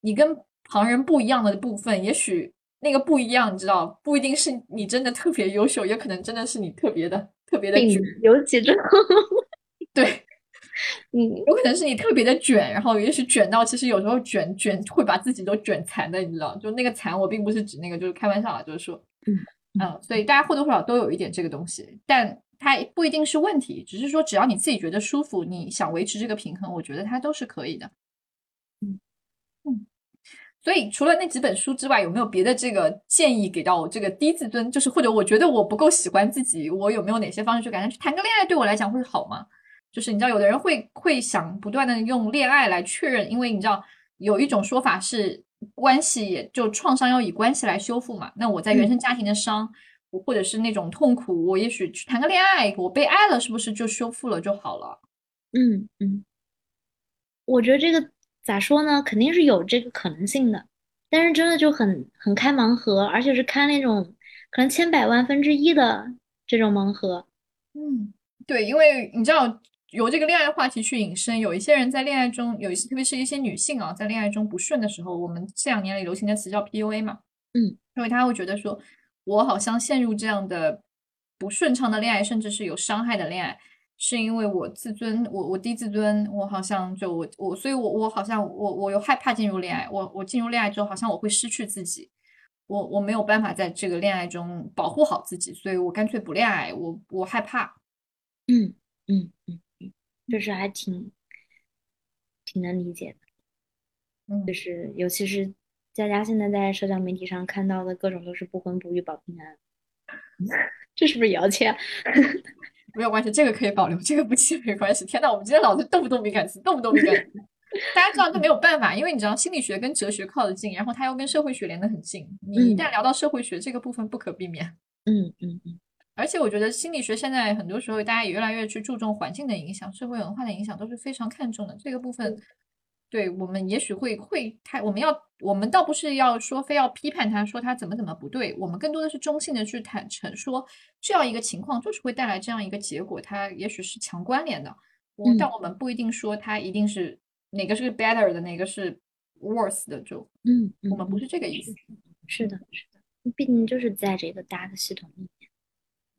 你跟旁人不一样的部分，也许。那个不一样，你知道，不一定是你真的特别优秀，也可能真的是你特别的特别的卷，有几种，对，嗯，有可能是你特别的卷，然后也许卷到，其实有时候卷卷会把自己都卷残的，你知道，就那个残，我并不是指那个，就是开玩笑啊，就是说，嗯嗯，所以大家或多或少都有一点这个东西，但它不一定是问题，只是说只要你自己觉得舒服，你想维持这个平衡，我觉得它都是可以的，嗯嗯。所以，除了那几本书之外，有没有别的这个建议给到我这个低自尊？就是或者我觉得我不够喜欢自己，我有没有哪些方式去改善？去谈个恋爱对我来讲会好吗？就是你知道，有的人会会想不断的用恋爱来确认，因为你知道有一种说法是关系也就创伤要以关系来修复嘛。那我在原生家庭的伤，或者是那种痛苦，我也许去谈个恋爱，我被爱了，是不是就修复了就好了？嗯嗯，我觉得这个。咋说呢？肯定是有这个可能性的，但是真的就很很开盲盒，而且是开那种可能千百万分之一的这种盲盒。嗯，对，因为你知道，由这个恋爱话题去引申，有一些人在恋爱中，有一些特别是一些女性啊，在恋爱中不顺的时候，我们这两年里流行的词叫 PUA 嘛。嗯，因为他会觉得说，我好像陷入这样的不顺畅的恋爱，甚至是有伤害的恋爱。是因为我自尊，我我低自尊，我好像就我我，所以我我好像我我又害怕进入恋爱，我我进入恋爱之后，好像我会失去自己，我我没有办法在这个恋爱中保护好自己，所以我干脆不恋爱，我我害怕。嗯嗯嗯嗯，就是还挺挺能理解的，嗯，就是尤其是佳佳现在在社交媒体上看到的各种都是不婚不育保平安，这是不是也要签？没有关系，这个可以保留，这个不签没关系。天呐，我们今天老是动不动敏感词，动不动敏感词。大家知道这没有办法，因为你知道心理学跟哲学靠得近，然后它又跟社会学连得很近。你一旦聊到社会学这个部分，不可避免。嗯嗯嗯。而且我觉得心理学现在很多时候大家也越来越去注重环境的影响、社会文化的影响，都是非常看重的这个部分。对我们也许会会他，我们要我们倒不是要说非要批判他，说他怎么怎么不对，我们更多的是中性的去坦诚说这样一个情况就是会带来这样一个结果，它也许是强关联的。我但我们不一定说它一定是哪个是 better 的，哪个是 worse 的，就嗯，我们不是这个意思。是的，是的，毕竟就是在这个大的系统里面，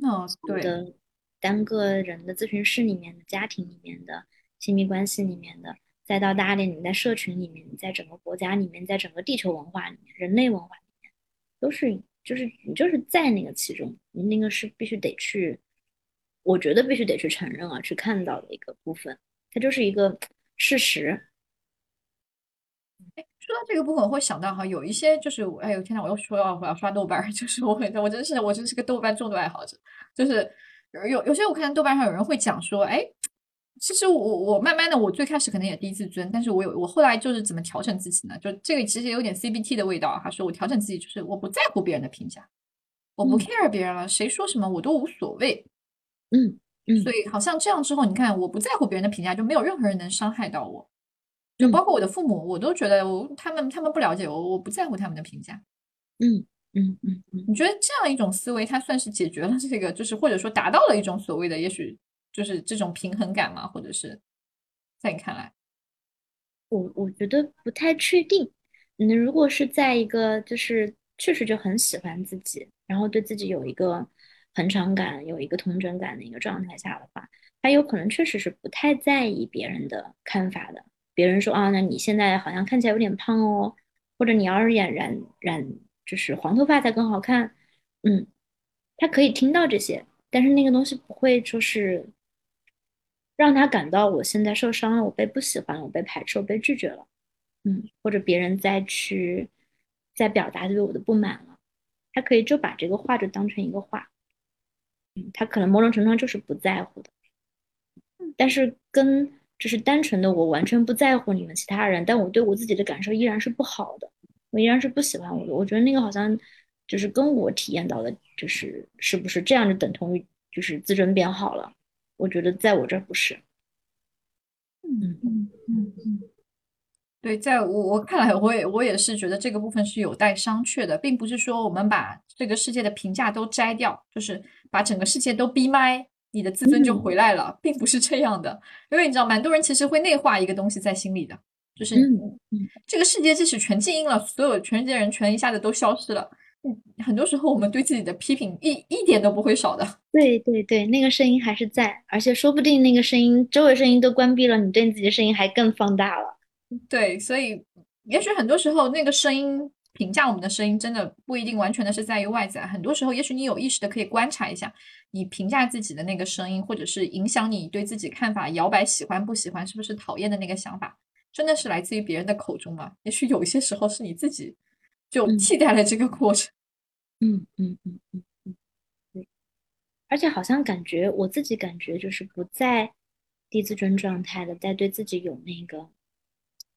那对的单个人的咨询室里面的家庭里面的亲密关系里面的。再到大连，你在社群里面，你在整个国家里面，在整个地球文化里面，人类文化里面，都是就是你就是在那个其中，你那个是必须得去，我觉得必须得去承认啊，去看到的一个部分，它就是一个事实。哎，说到这个部分，我会想到哈，有一些就是哎呦天呐，我又说要我要刷豆瓣，就是我我真是我真是个豆瓣重度爱好者，就是有有些我看豆瓣上有人会讲说，哎。其实我我慢慢的，我最开始可能也低自尊，但是我有我后来就是怎么调整自己呢？就这个其实有点 CBT 的味道。哈说我调整自己就是我不在乎别人的评价，我不 care 别人了，谁说什么我都无所谓。嗯嗯，所以好像这样之后，你看我不在乎别人的评价，就没有任何人能伤害到我，就包括我的父母，我都觉得我他们他们不了解我，我不在乎他们的评价。嗯嗯嗯嗯，你觉得这样一种思维，它算是解决了这个，就是或者说达到了一种所谓的也许。就是这种平衡感吗？或者是在你看来，我我觉得不太确定。你，如果是在一个就是确实就很喜欢自己，然后对自己有一个恒常感、有一个同整感的一个状态下的话，他有可能确实是不太在意别人的看法的。别人说啊，那你现在好像看起来有点胖哦，或者你要是染染染，就是黄头发才更好看。嗯，他可以听到这些，但是那个东西不会说是让他感到我现在受伤了，我被不喜欢了，我被排斥，我被拒绝了。嗯，或者别人再去再表达对我的不满了，他可以就把这个话就当成一个话。嗯，他可能某种程度上就是不在乎的。但是跟就是单纯的我完全不在乎你们其他人，但我对我自己的感受依然是不好的，我依然是不喜欢我的。我觉得那个好像就是跟我体验到的，就是是不是这样就等同于就是自尊变好了？我觉得在我这儿不是。嗯嗯嗯嗯。对，在我我看来，我也我也是觉得这个部分是有待商榷的，并不是说我们把这个世界的评价都摘掉，就是把整个世界都闭麦，你的自尊就回来了，并不是这样的。因为你知道，蛮多人其实会内化一个东西在心里的，就是这个世界即使全静音了，所有全世界人全一下子都消失了，嗯，很多时候我们对自己的批评一一点都不会少的。对对对，那个声音还是在，而且说不定那个声音周围声音都关闭了，你对你自己的声音还更放大了。对，所以也许很多时候那个声音评价我们的声音，真的不一定完全的是在于外在。很多时候，也许你有意识的可以观察一下，你评价自己的那个声音，或者是影响你对自己看法摇摆、喜欢不喜欢、是不是讨厌的那个想法，真的是来自于别人的口中吗？也许有些时候是你自己就替代了这个过程。嗯嗯嗯嗯嗯，对。而且好像感觉我自己感觉就是不在低自尊状态的，在对自己有那个。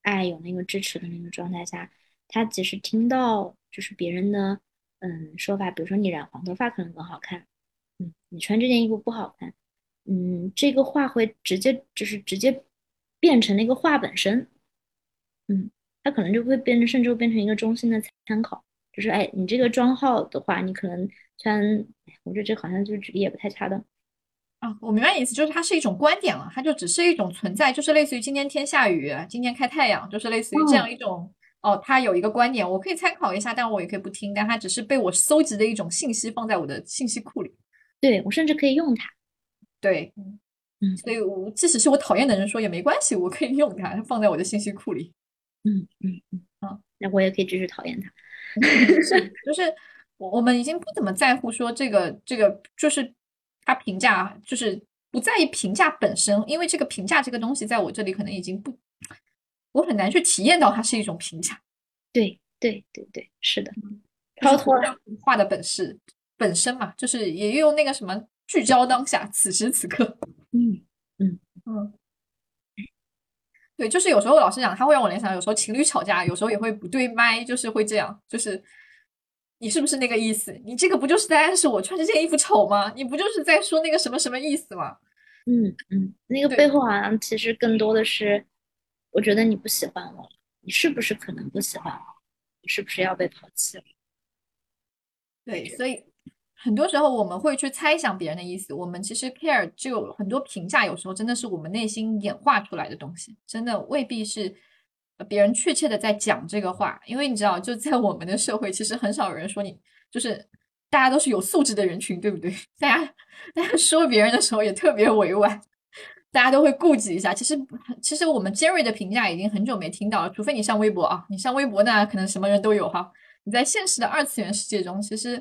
爱有那个支持的那个状态下，他只是听到就是别人的嗯说法，比如说你染黄头发可能更好看，嗯，你穿这件衣服不好看，嗯，这个话会直接就是直接变成那个话本身，嗯，他可能就会变成甚至会变成一个中心的参考，就是哎，你这个妆号的话，你可能穿，我觉得这好像就举例也不太恰当。啊，我明白意思，就是它是一种观点了，它就只是一种存在，就是类似于今天天下雨，今天开太阳，就是类似于这样一种哦，他有一个观点，我可以参考一下，但我也可以不听，但他只是被我搜集的一种信息放在我的信息库里。对我甚至可以用它。对，嗯，所以我即使是我讨厌的人说也没关系，我可以用它，放在我的信息库里。嗯嗯嗯啊，那我也可以继续讨厌它。就是我我们已经不怎么在乎说这个这个就是。他评价就是不在意评价本身，因为这个评价这个东西在我这里可能已经不，我很难去体验到它是一种评价。对对对对，是的，超脱画的本事本身嘛，就是也用那个什么聚焦当下，此时此刻。嗯嗯嗯，对，就是有时候老师讲，他会让我联想，有时候情侣吵架，有时候也会不对麦，就是会这样，就是。你是不是那个意思？你这个不就是在暗示我穿这件衣服丑吗？你不就是在说那个什么什么意思吗？嗯嗯，那个背后好像其实更多的是，我觉得你不喜欢我，你是不是可能不喜欢我？你是不是要被抛弃了？对，所以很多时候我们会去猜想别人的意思。我们其实 care 就很多评价，有时候真的是我们内心演化出来的东西，真的未必是。别人确切的在讲这个话，因为你知道，就在我们的社会，其实很少有人说你，就是大家都是有素质的人群，对不对？大家大家说别人的时候也特别委婉，大家都会顾及一下。其实其实我们尖锐的评价已经很久没听到了，除非你上微博啊，你上微博那，可能什么人都有哈。你在现实的二次元世界中，其实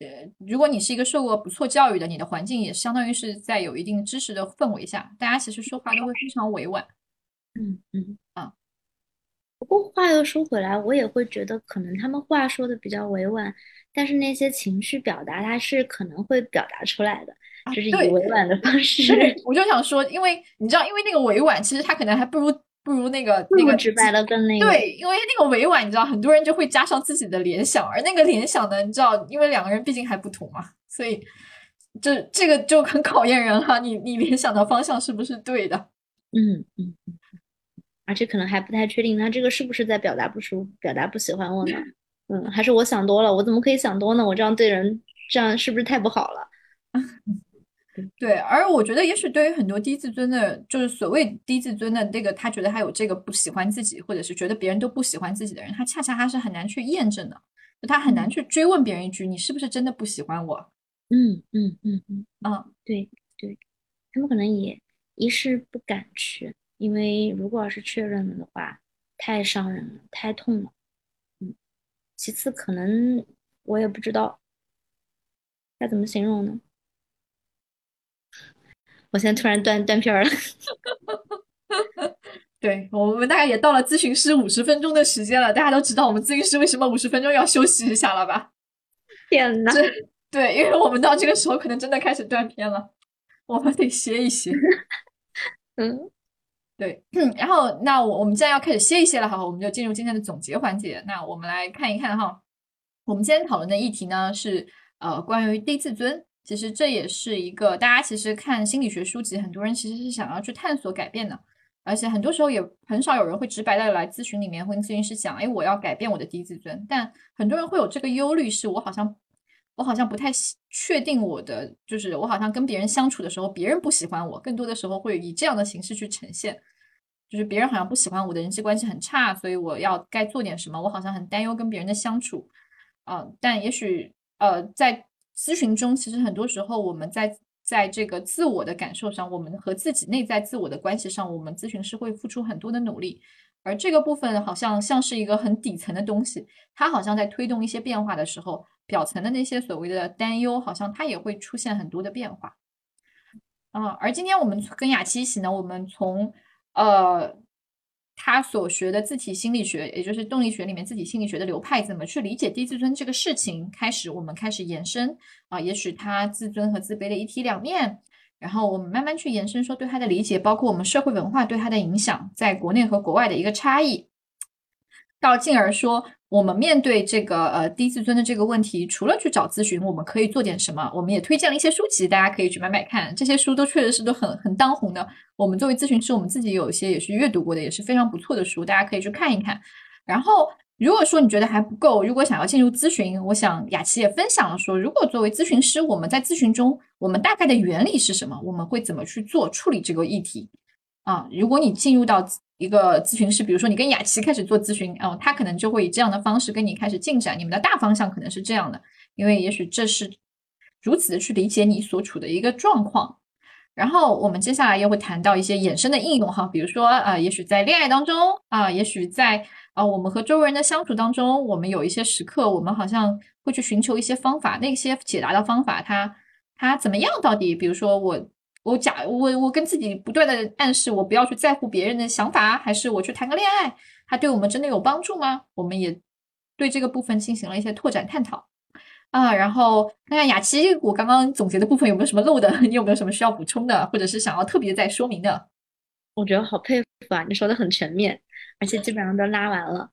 呃，如果你是一个受过不错教育的，你的环境也相当于是在有一定知识的氛围下，大家其实说话都会非常委婉。嗯嗯啊。不过话又说回来，我也会觉得可能他们话说的比较委婉，但是那些情绪表达，他是可能会表达出来的，就是以委婉的方式。我就想说，因为你知道，因为那个委婉，其实他可能还不如不如那个那个直白的更那个。对，因为那个委婉，你知道，很多人就会加上自己的联想，而那个联想呢，你知道，因为两个人毕竟还不同嘛，所以这这个就很考验人哈，你你联想的方向是不是对的？嗯嗯嗯。而且可能还不太确定，他这个是不是在表达不舒服、表达不喜欢我呢？嗯，还是我想多了？我怎么可以想多呢？我这样对人，这样是不是太不好了？对，而我觉得，也许对于很多低自尊的，就是所谓低自尊的那个，他觉得他有这个不喜欢自己，或者是觉得别人都不喜欢自己的人，他恰恰他是很难去验证的，他很难去追问别人一句：“你是不是真的不喜欢我？”嗯嗯嗯嗯嗯，对对，他们可能也一是不敢去，因为如果要是确认了的话，太伤人了，太痛了。嗯，其次可能我也不知道该怎么形容呢。我现在突然断断片儿了。对我们大概也到了咨询师五十分钟的时间了，大家都知道我们咨询师为什么五十分钟要休息一下了吧？天呐，对，因为我们到这个时候可能真的开始断片了，我们得歇一歇。嗯，对，然后那我我们既然要开始歇一歇了哈，我们就进入今天的总结环节。那我们来看一看哈，我们今天讨论的议题呢是呃关于低自尊。其实这也是一个大家其实看心理学书籍，很多人其实是想要去探索改变的，而且很多时候也很少有人会直白的来咨询里面会跟咨询师讲，哎，我要改变我的低自尊。但很多人会有这个忧虑，是我好像我好像不太确定我的，就是我好像跟别人相处的时候，别人不喜欢我，更多的时候会以这样的形式去呈现，就是别人好像不喜欢我的人际关系很差，所以我要该做点什么，我好像很担忧跟别人的相处，啊，但也许呃在。咨询中，其实很多时候我们在在这个自我的感受上，我们和自己内在自我的关系上，我们咨询师会付出很多的努力，而这个部分好像像是一个很底层的东西，它好像在推动一些变化的时候，表层的那些所谓的担忧，好像它也会出现很多的变化。啊，而今天我们跟雅琪一起呢，我们从呃。他所学的自体心理学，也就是动力学里面自体心理学的流派，怎么去理解低自尊这个事情？开始，我们开始延伸啊，也许他自尊和自卑的一体两面，然后我们慢慢去延伸，说对他的理解，包括我们社会文化对他的影响，在国内和国外的一个差异，到进而说。我们面对这个呃低自尊的这个问题，除了去找咨询，我们可以做点什么？我们也推荐了一些书籍，大家可以去买买看。这些书都确实是都很很当红的。我们作为咨询师，我们自己有一些也是阅读过的，也是非常不错的书，大家可以去看一看。然后，如果说你觉得还不够，如果想要进入咨询，我想雅琪也分享了说，如果作为咨询师，我们在咨询中，我们大概的原理是什么？我们会怎么去做处理这个议题？啊，如果你进入到。一个咨询师，比如说你跟雅琪开始做咨询，哦，他可能就会以这样的方式跟你开始进展。你们的大方向可能是这样的，因为也许这是如此的去理解你所处的一个状况。然后我们接下来又会谈到一些衍生的应用哈，比如说啊，也许在恋爱当中啊，也许在啊我们和周围人的相处当中，我们有一些时刻，我们好像会去寻求一些方法，那些解答的方法，它它怎么样？到底，比如说我。我假我我跟自己不断的暗示我不要去在乎别人的想法，还是我去谈个恋爱，它对我们真的有帮助吗？我们也对这个部分进行了一些拓展探讨啊。然后看看雅琪，我刚刚总结的部分有没有什么漏的？你有没有什么需要补充的，或者是想要特别再说明的？我觉得好佩服啊，你说的很全面，而且基本上都拉完了。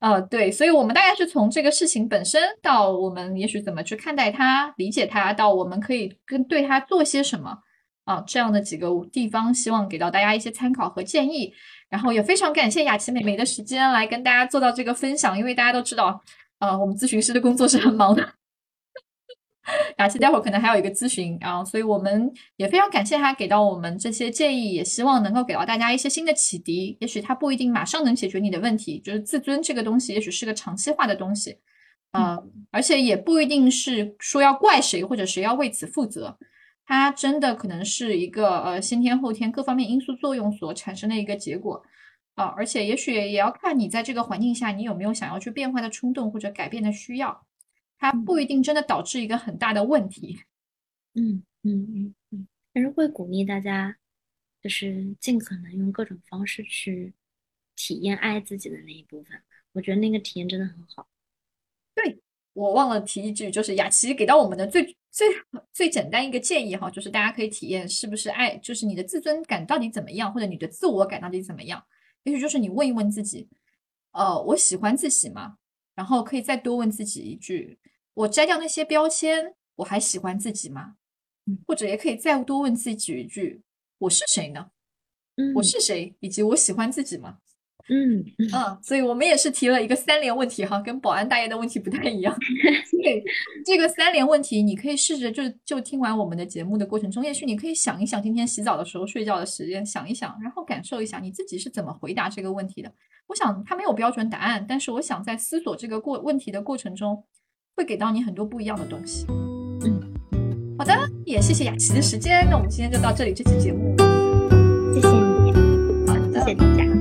哦，对，所以我们大概是从这个事情本身到我们也许怎么去看待它、理解它，到我们可以跟对它做些什么。啊，这样的几个地方，希望给到大家一些参考和建议。然后也非常感谢雅琪妹妹的时间来跟大家做到这个分享，因为大家都知道，呃，我们咨询师的工作是很忙的。雅琪待会儿可能还有一个咨询啊，所以我们也非常感谢她给到我们这些建议，也希望能够给到大家一些新的启迪。也许它不一定马上能解决你的问题，就是自尊这个东西，也许是个长期化的东西，啊，而且也不一定是说要怪谁或者谁要为此负责。它真的可能是一个呃先天后天各方面因素作用所产生的一个结果啊，而且也许也要看你在这个环境下你有没有想要去变化的冲动或者改变的需要，它不一定真的导致一个很大的问题。嗯嗯嗯嗯，但是会鼓励大家，就是尽可能用各种方式去体验爱自己的那一部分，我觉得那个体验真的很好。对。我忘了提一句，就是雅琪给到我们的最最最简单一个建议哈，就是大家可以体验是不是爱，就是你的自尊感到底怎么样，或者你的自我感到底怎么样？也许就是你问一问自己，呃，我喜欢自己吗？然后可以再多问自己一句，我摘掉那些标签，我还喜欢自己吗？或者也可以再多问自己一句，我是谁呢？我是谁？以及我喜欢自己吗？嗯嗯，所以我们也是提了一个三连问题哈，跟保安大爷的问题不太一样。对，这个三连问题，你可以试着就就听完我们的节目的过程中，也许你可以想一想今天洗澡的时候、睡觉的时间，想一想，然后感受一下你自己是怎么回答这个问题的。我想它没有标准答案，但是我想在思索这个过问题的过程中，会给到你很多不一样的东西。嗯，好的，也谢谢雅琪的时间，那我们今天就到这里，这期节目，谢谢你，好，谢谢大家。